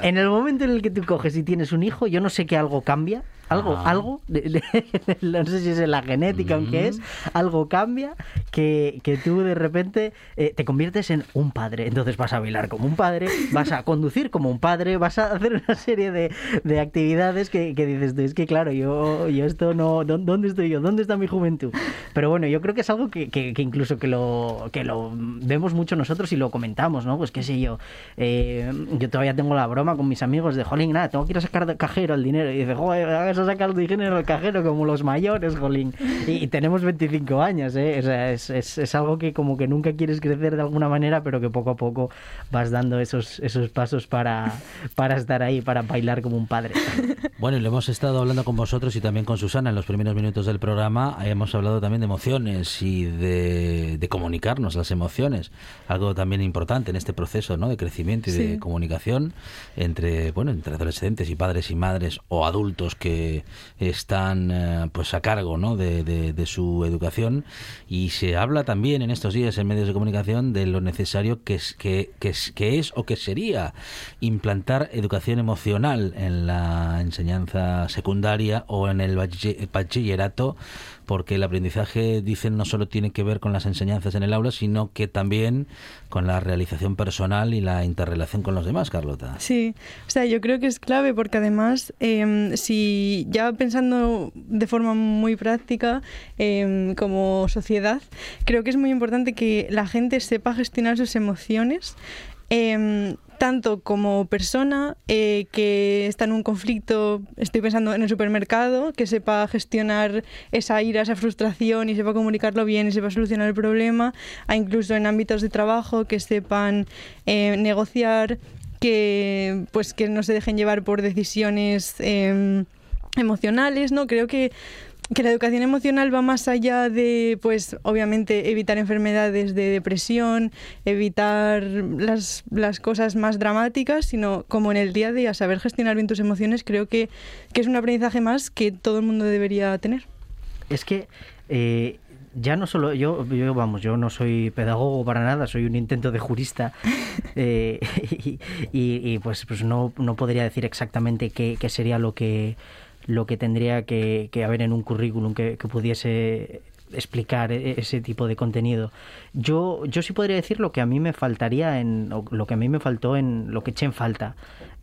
en el momento en el que tú coges y tienes un hijo, yo no sé que algo cambia. Algo, algo, de- de- no sé si es en la genética qué es, algo cambia que, que tú de repente eh, te conviertes en un padre. Entonces vas a bailar como un padre, vas a conducir como un padre, vas a hacer una serie de, de actividades que, que dices tú, es que claro, yo, yo esto no, ¿dó- ¿dónde estoy yo? ¿Dónde está mi juventud? Pero bueno, yo creo que es algo que, que- que incluso que lo, que lo vemos mucho nosotros y lo comentamos, ¿no? Pues qué sé yo, eh, yo todavía tengo la broma con mis amigos de, jolín, nada, tengo que ir a sacar de cajero el dinero. Y dice, joder, a sacar el dinero al cajero como los mayores, jolín. Y, y tenemos 25 años, ¿eh? O sea, es, es- es algo que como que nunca quieres crecer de alguna manera, pero que poco a poco vas dando esos, esos pasos para, para estar ahí, para bailar como un padre. Bueno, y lo hemos estado hablando con vosotros y también con Susana en los primeros minutos del programa. Hemos hablado también de emociones y de, de comunicarnos las emociones. Algo también importante en este proceso ¿no? de crecimiento y de Sí. comunicación entre, bueno, entre adolescentes y padres y madres o adultos que están eh, pues a cargo ¿no? de, de- de su educación. Y se habla también en estos días en medios de comunicación de lo necesario que es, que, que es, que es o que sería implantar educación emocional en la enseñanza secundaria o en el bachi- bachillerato, porque el aprendizaje, dicen, no solo tiene que ver con las enseñanzas en el aula, sino que también con la realización personal y la interrelación con los demás, Carlota. Sí, o sea, yo creo que es clave porque además, em, si ya pensando de forma muy práctica em, como sociedad, creo que es muy importante que la gente sepa gestionar sus emociones. em, tanto como persona eh, que está en un conflicto, estoy pensando en el supermercado, que sepa gestionar esa ira, esa frustración y sepa comunicarlo bien y sepa solucionar el problema, a incluso en ámbitos de trabajo que sepan eh, negociar, que pues que no se dejen llevar por decisiones em, emocionales, ¿no? Creo que que la educación emocional va más allá de, pues, obviamente, evitar enfermedades de depresión, evitar las, las cosas más dramáticas, sino como en el día a día, saber gestionar bien tus emociones, creo que, que es un aprendizaje más que todo el mundo debería tener. Es que eh, ya no solo yo, yo, vamos, yo no soy pedagogo para nada, soy un intento de jurista eh, y, y- y, pues, pues no, no podría decir exactamente qué, qué sería lo que lo que tendría que, haber en un currículum que, pudiese explicar e- ese tipo de contenido. Yo, yo sí podría decir lo que a mí me faltaría en o lo que a mí me faltó en lo que eché en falta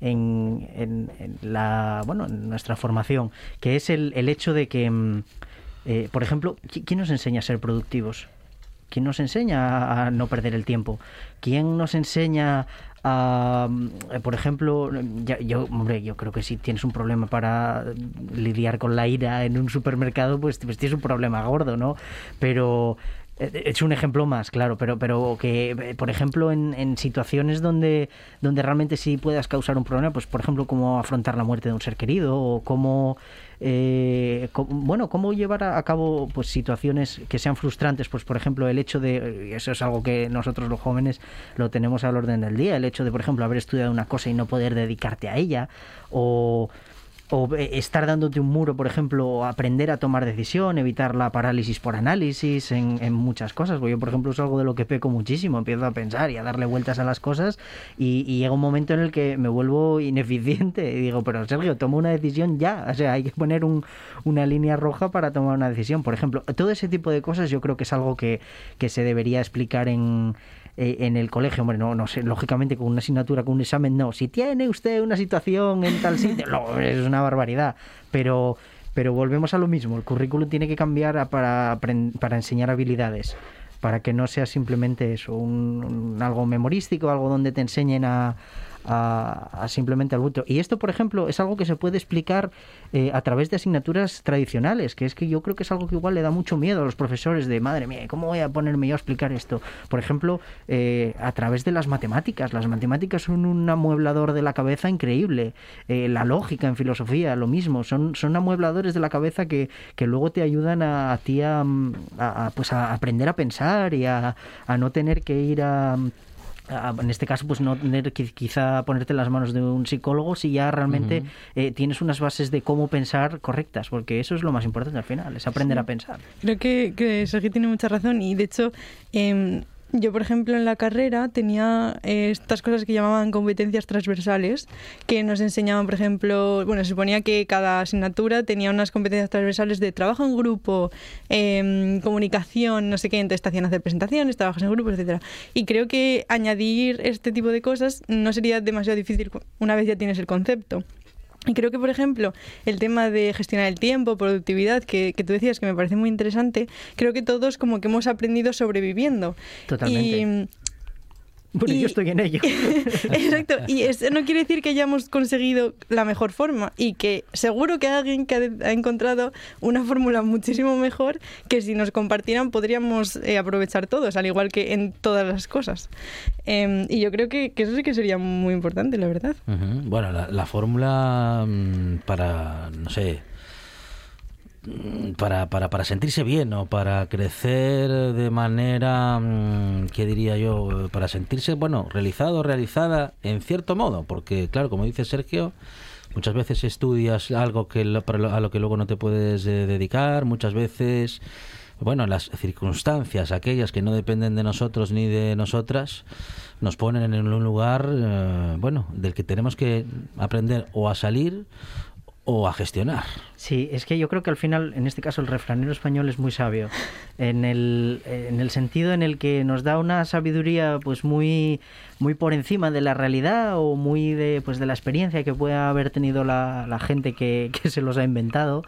en, en- la bueno en nuestra formación, que es el, el hecho de que mm, eh, por ejemplo, ¿qui- ¿quién nos enseña a ser productivos? ¿Quién nos enseña a no perder el tiempo? ¿Quién nos enseña mm, por ejemplo, ya- yo, hombre, yo creo que si tienes un problema para lidiar con la ira en un supermercado, pues, pues tienes un problema gordo, ¿no? Pero eh, es un ejemplo más, claro, pero, pero que, eh, por ejemplo, en, situaciones donde, donde realmente sí puedas causar un problema, pues, por ejemplo, cómo afrontar la muerte de un ser querido o cómo, eh, cómo- bueno, cómo llevar a, cabo pues situaciones que sean frustrantes, pues, por ejemplo, el hecho de, eso es algo que nosotros los jóvenes lo tenemos al orden del día, el hecho de, por ejemplo, haber estudiado una cosa y no poder dedicarte a ella, o o eh, estar dándote un muro, por ejemplo, o aprender a tomar decisión, evitar la parálisis por análisis en, en muchas cosas. Yo, por ejemplo, es algo de lo que peco muchísimo. Empiezo a pensar y a darle vueltas a las cosas y, y llega un momento en el que me vuelvo ineficiente y digo, pero Sergio, toma una decisión ya. O sea, hay que poner un- una línea roja para tomar una decisión. Por ejemplo, todo ese tipo de cosas yo creo que es algo que, que se debería explicar en eh, en el colegio, hombre, no, no sé, lógicamente con una asignatura, con un examen, no. Si tiene usted una situación en tal sitio, no, es una barbaridad. Pero, pero volvemos a lo mismo, el currículum tiene que cambiar a- para, para enseñar habilidades, para que no sea simplemente eso, un, un- algo memorístico, algo donde te enseñen a, a- a simplemente al bulto. Y esto, por ejemplo, es algo que se puede explicar eh, a través de asignaturas tradicionales, que es que yo creo que es algo que igual le da mucho miedo a los profesores de, madre mía, ¿cómo voy a ponerme yo a explicar esto? Por ejemplo, eh, a través de las matemáticas. Las matemáticas son un amueblador de la cabeza increíble. Eh, la lógica en filosofía, lo mismo. Son, son amuebladores de la cabeza que, que luego te ayudan a, a ti a, a- pues a aprender a pensar y a, a no tener que ir a- en este caso, pues no tener que quizá ponerte en las manos de un psicólogo si ya realmente eh, tienes unas bases de cómo pensar correctas, porque eso es lo más importante al final, es aprender Sí. a pensar. Creo que, que Sergio tiene mucha razón y de hecho em, yo por ejemplo en la carrera tenía eh, estas cosas que llamaban competencias transversales que nos enseñaban por ejemplo, bueno se suponía que cada asignatura tenía unas competencias transversales de trabajo en grupo, em, comunicación, no sé qué, entonces hacían hacer presentaciones, trabajos en grupo, etcétera. Y creo que añadir este tipo de cosas no sería demasiado difícil una vez ya tienes el concepto. Y creo que, por ejemplo, el tema de gestionar el tiempo, productividad, que, que tú decías que me parece muy interesante, creo que todos como que hemos aprendido sobreviviendo. Totalmente. Bueno, y- yo estoy en ello. Exacto, y eso no quiere decir que hayamos conseguido la mejor forma y que seguro que hay alguien que ha, ha encontrado una fórmula muchísimo mejor que si nos compartieran podríamos eh, aprovechar todos, al igual que en todas las cosas. Em, y yo creo que, que eso sí que sería muy importante, la verdad. Ujú. Bueno, la, la fórmula mm, para, no sé, para, para, para sentirse bien o para crecer de manera, mm, ¿qué diría yo? Eh, Para sentirse, bueno, realizado, realizada en cierto modo, porque claro, como dice Sergio, muchas veces estudias algo que a lo que luego no te puedes eh, dedicar, muchas veces... Bueno, las circunstancias, aquellas que no dependen de nosotros ni de nosotras, nos ponen en un lugar, eh, bueno, del que tenemos que aprender o a salir o a gestionar. Sí, es que yo creo que al final, en este caso, el refranero español es muy sabio, en el, en el sentido en el que nos da una sabiduría pues muy, muy por encima de la realidad o muy de, pues, de la experiencia que pueda haber tenido la, la gente que, que se los ha inventado,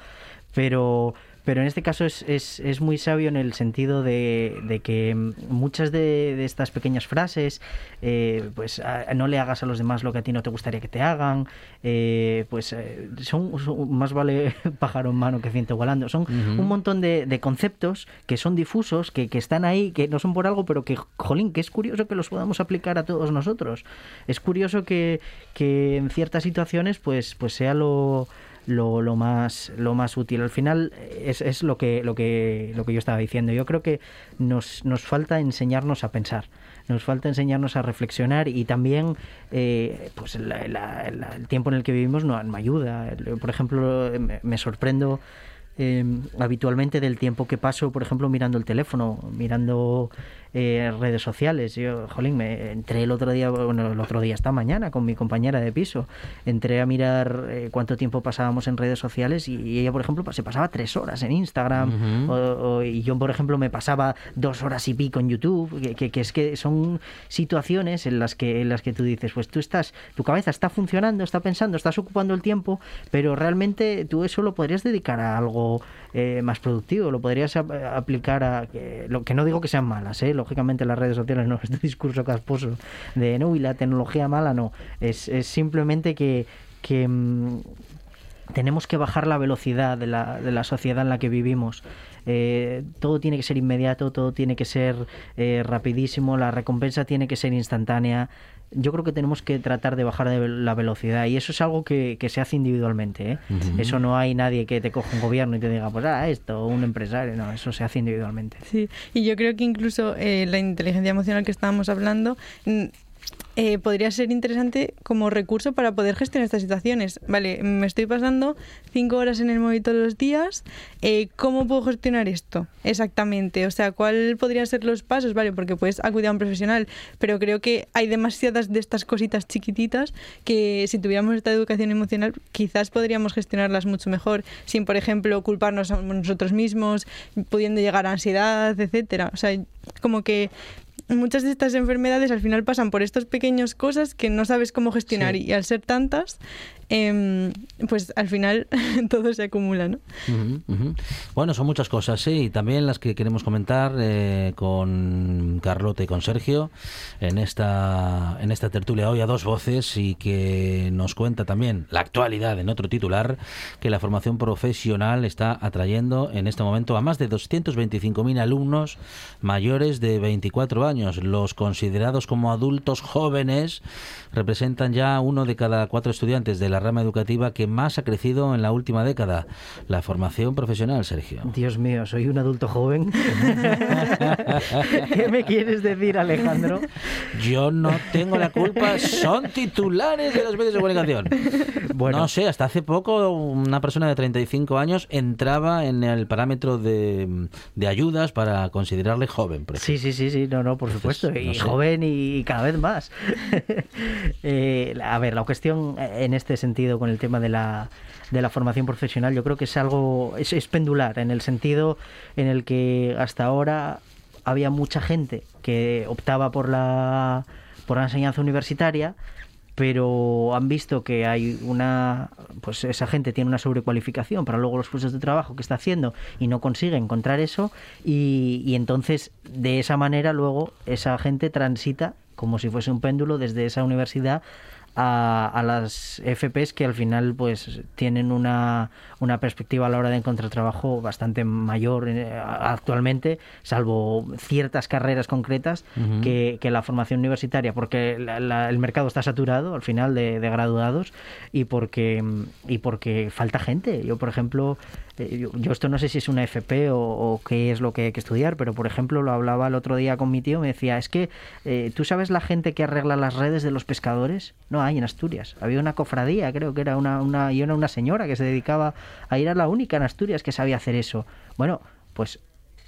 pero, pero en este caso es, es, es muy sabio en el sentido de, de que muchas de, de estas pequeñas frases, eh, pues a- no le hagas a los demás lo que a ti no te gustaría que te hagan, eh, pues eh, son, son- más vale pájaro en mano que ciento volando, son un montón de, de conceptos que son difusos, que, que están ahí, que no son por algo, pero que, jolín, que es curioso que los podamos aplicar a todos nosotros. Es curioso que, que en ciertas situaciones pues, pues sea lo, lo, lo más lo más útil. Al final es, es lo que lo que lo que yo estaba diciendo. Yo creo que nos, nos falta enseñarnos a pensar. Nos falta enseñarnos a reflexionar y también eh, pues el tiempo en el que vivimos no me ayuda. El- Por ejemplo, me, me sorprendo eh, habitualmente del tiempo que paso, por ejemplo, mirando el teléfono, mirando eh, redes sociales. Yo, jolín, me entré el otro día, bueno, el otro día, esta mañana, con mi compañera de piso. Entré a mirar eh, cuánto tiempo pasábamos en redes sociales y, y ella, por ejemplo, se pasaba tres horas en Instagram. O- o- y yo, por ejemplo, me pasaba dos horas y pico en YouTube. Que, que- que es que son situaciones en las que, en las que tú dices, pues tú estás, tu cabeza está funcionando, está pensando, estás ocupando el tiempo, pero realmente tú eso lo podrías dedicar a algo eh, más productivo, lo podrías ap- aplicar a que, lo que no digo que sean malas, ¿eh? Lógicamente las redes sociales no este discurso casposo de no y la tecnología mala no, es, es simplemente que, que mm, tenemos que bajar la velocidad de la, de la sociedad en la que vivimos. Eh, todo tiene que ser inmediato, todo tiene que ser eh, rapidísimo, la recompensa tiene que ser instantánea. Yo creo que tenemos que tratar de bajar de la velocidad y eso es algo que, que se hace individualmente. ¿eh? Eso no hay nadie que te coja un gobierno y te diga, pues ah, esto, o un empresario, no, eso se hace individualmente. Sí, y yo creo que incluso eh, la inteligencia emocional que estábamos hablando eh, podría ser interesante como recurso para poder gestionar estas situaciones. Vale, me estoy pasando cinco horas en el móvil todos los días. eh, ¿Cómo puedo gestionar esto exactamente? O sea, ¿cuál podrían ser los pasos? Vale, porque puedes acudir a un profesional, pero creo que hay demasiadas de estas cositas chiquititas que si tuviéramos esta educación emocional quizás podríamos gestionarlas mucho mejor sin, por ejemplo, culparnos a nosotros mismos, pudiendo llegar a ansiedad, etcétera. O sea, como que muchas de estas enfermedades al final pasan por estas pequeñas cosas que no sabes cómo gestionar Sí. y al ser tantas, em, pues al final todo se acumula, ¿no? Bueno, son muchas cosas, sí, y también las que queremos comentar eh, con Carlota y con Sergio en esta, en esta tertulia hoy a dos voces y que nos cuenta también la actualidad en otro titular que la formación profesional está atrayendo en este momento a más de 225.000 alumnos mayores de 24 años. Los considerados como adultos jóvenes representan ya uno de cada cuatro estudiantes de la rama educativa que más ha crecido en la última década. La formación profesional, Sergio. Dios mío, soy un adulto joven. ¿Qué me quieres decir, Alejandro? Yo no tengo la culpa, son titulares de los medios de comunicación. Bueno. No sé, hasta hace poco una persona de 35 años entraba en el parámetro de, de ayudas para considerarle joven. por Sí, sí, sí, sí, no, no, por supuesto, y no sé. joven y cada vez más. Eh, a ver, la cuestión en este sentido con el tema de la, de la formación profesional, yo creo que es algo, es, pendular, en el sentido en el que hasta ahora había mucha gente que optaba por la, por la enseñanza universitaria, pero han visto que hay una pues esa gente tiene una sobrecualificación para luego los puestos de trabajo que está haciendo y no consigue encontrar eso y, y entonces de esa manera luego esa gente transita como si fuese un péndulo desde esa universidad a, a las FPs que al final pues tienen una, una perspectiva a la hora de encontrar trabajo bastante mayor eh, actualmente, salvo ciertas carreras concretas que, que la formación universitaria, porque la- la- el mercado está saturado al final de, de graduados y porque, y porque falta gente. Yo, por ejemplo, yo, yo esto no sé si es una FP o, qué es lo que hay que estudiar, pero por ejemplo lo hablaba el otro día con mi tío, me decía, es que eh, tú sabes la gente que arregla las redes de los pescadores, no hay en Asturias. Había una cofradía, creo que era una, una, y era una señora que se dedicaba a ir a la única en Asturias que sabía hacer eso. Bueno, pues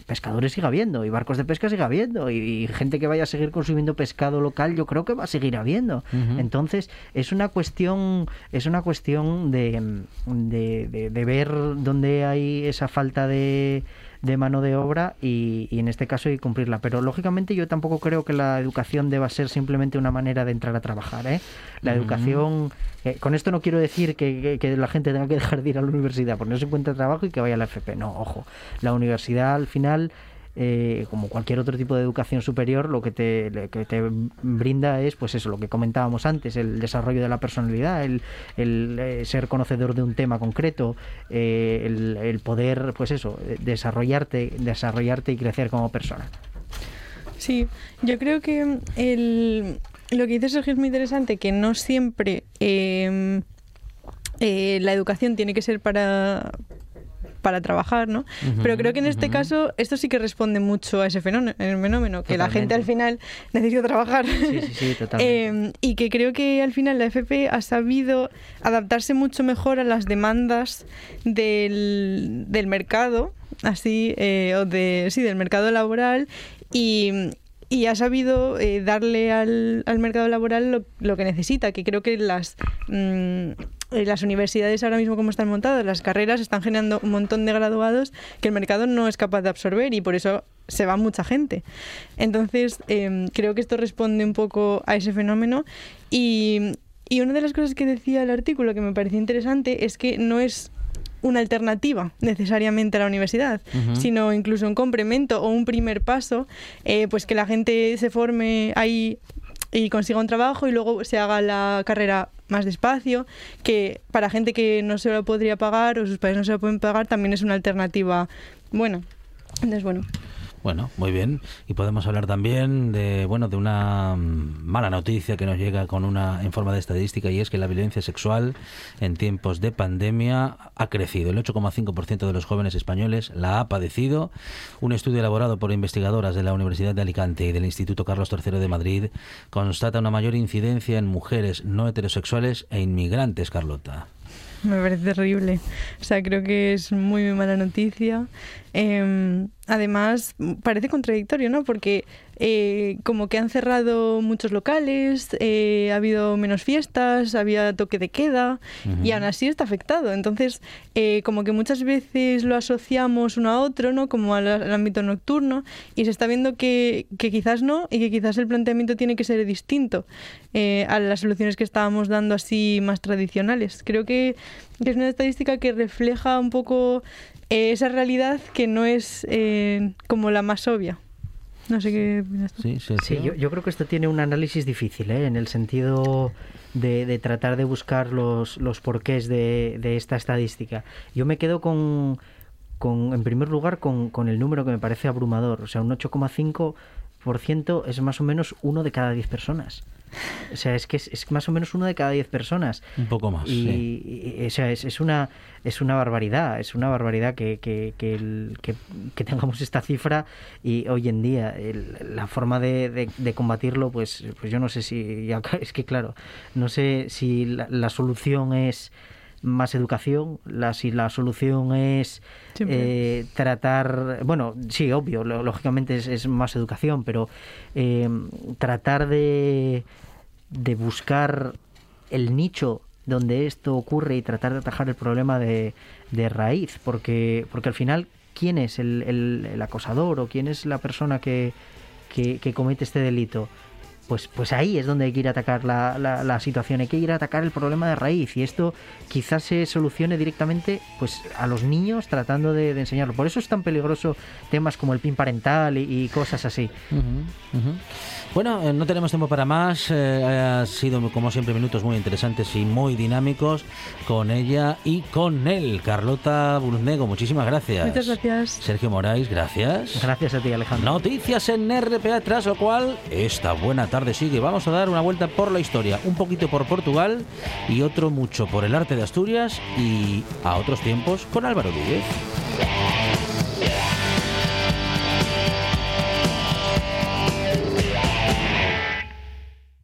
pescadores sigue habiendo y barcos de pesca sigue habiendo y, y gente que vaya a seguir consumiendo pescado local yo creo que va a seguir habiendo. Entonces es una cuestión es una cuestión de, de, de- de ver dónde hay esa falta de, de mano de obra y, y en este caso que cumplirla pero lógicamente yo tampoco creo que la educación deba ser simplemente una manera de entrar a trabajar ¿eh? la educación eh, con esto no quiero decir que, que- que la gente tenga que dejar de ir a la universidad porque no se encuentra trabajo y que vaya a la FP. No, ojo. La universidad al final, eh, como cualquier otro tipo de educación superior, lo que te, que te brinda es, pues eso, lo que comentábamos antes, el desarrollo de la personalidad, el, el, eh, ser conocedor de un tema concreto, eh, el, el poder, pues eso, desarrollarte, desarrollarte y crecer como persona. Sí, yo creo que el, lo que dice Sergio es muy interesante, que no siempre eh, la educación tiene que ser para para trabajar, ¿no? Pero creo que en este caso esto sí que responde mucho a ese fenómeno, el fenómeno que la gente al final necesita trabajar. Sí, sí, sí, totalmente. Eh, y que creo que al final la FP ha sabido adaptarse mucho mejor a las demandas del, del mercado, así, eh, o de, sí, del mercado laboral y, y ha sabido eh, darle al, al mercado laboral lo, lo que necesita, que creo que las, mm, las universidades ahora mismo como están montadas, las carreras están generando un montón de graduados que el mercado no es capaz de absorber y por eso se va mucha gente. Entonces, eh, creo que esto responde un poco a ese fenómeno y, y una de las cosas que decía el artículo que me pareció interesante es que no es una alternativa necesariamente a la universidad, sino incluso un complemento o un primer paso, eh, pues que la gente se forme ahí y consiga un trabajo y luego se haga la carrera más despacio, que para gente que no se lo podría pagar o sus padres no se lo pueden pagar también es una alternativa buena. Entonces, bueno. Bueno, muy bien. Y podemos hablar también de, bueno, de una mm, mala noticia que nos llega con una en forma de estadística y es que la violencia sexual en tiempos de pandemia ha crecido. El 8,5% de los jóvenes españoles la ha padecido. Un estudio elaborado por investigadoras de la Universidad de Alicante y del Instituto Carlos III de Madrid constata una mayor incidencia en mujeres no heterosexuales e inmigrantes, Carlota. Me parece terrible. O sea, creo que es muy, muy mala noticia. Em, además parece contradictorio, ¿no? Porque eh, como que han cerrado muchos locales, eh, ha habido menos fiestas, había toque de queda y aún así está afectado. Entonces, eh, como que muchas veces lo asociamos uno a otro, ¿no? Como al, al ámbito nocturno y se está viendo que, que quizás no y que quizás el planteamiento tiene que ser distinto a las soluciones que estábamos dando así más tradicionales. Creo que, que es una estadística que refleja un poco eh, esa realidad que no es eh, como la más obvia. No sé qué. Sí, Sí, Sergio. yo, yo creo que esto tiene un análisis difícil, ¿eh? en el sentido de, de tratar de buscar los, los porqués de, de esta estadística. Yo me quedo con, con en primer lugar, con, con el número que me parece abrumador. O sea, un 8,5% es más o menos uno de cada 10 personas. O sea, es que es, es más o menos uno de cada 10 personas. Un poco más, Y, sí. y- o sea, es, es una es una barbaridad, es una barbaridad que, que, que, el- que- que tengamos esta cifra y hoy en día el- la forma de, de- de combatirlo, pues, pues yo no sé si, es que claro, no sé si la, la solución es más educación, la, si la solución es eh, tratar, bueno, sí, obvio, lo- lógicamente es, es más educación, pero eh, tratar de, de buscar el nicho donde esto ocurre y tratar de atajar el problema de, de raíz, porque, porque al final, ¿quién es el, el- el acosador o quién es la persona que, que, que comete este delito? Pues, pues ahí es donde hay que ir a atacar la, la- la situación, hay que ir a atacar el problema de raíz y esto quizás se solucione directamente pues a los niños tratando de, de enseñarlo. Por eso es tan peligroso temas como el PIN parental y, y cosas así. Bueno, eh, no tenemos tiempo para más. eh, ha sido, como siempre, minutos muy interesantes y muy dinámicos con ella y con él. Carlota Bruznego, muchísimas gracias. Muchas gracias. Sergio Moraes, gracias. Gracias a ti, Alejandro. Noticias en RPA, tras lo cual esta buena tarde sigue. Vamos a dar una vuelta por la historia, un poquito por Portugal y otro mucho por el arte de Asturias y a otros tiempos con Álvaro Díez.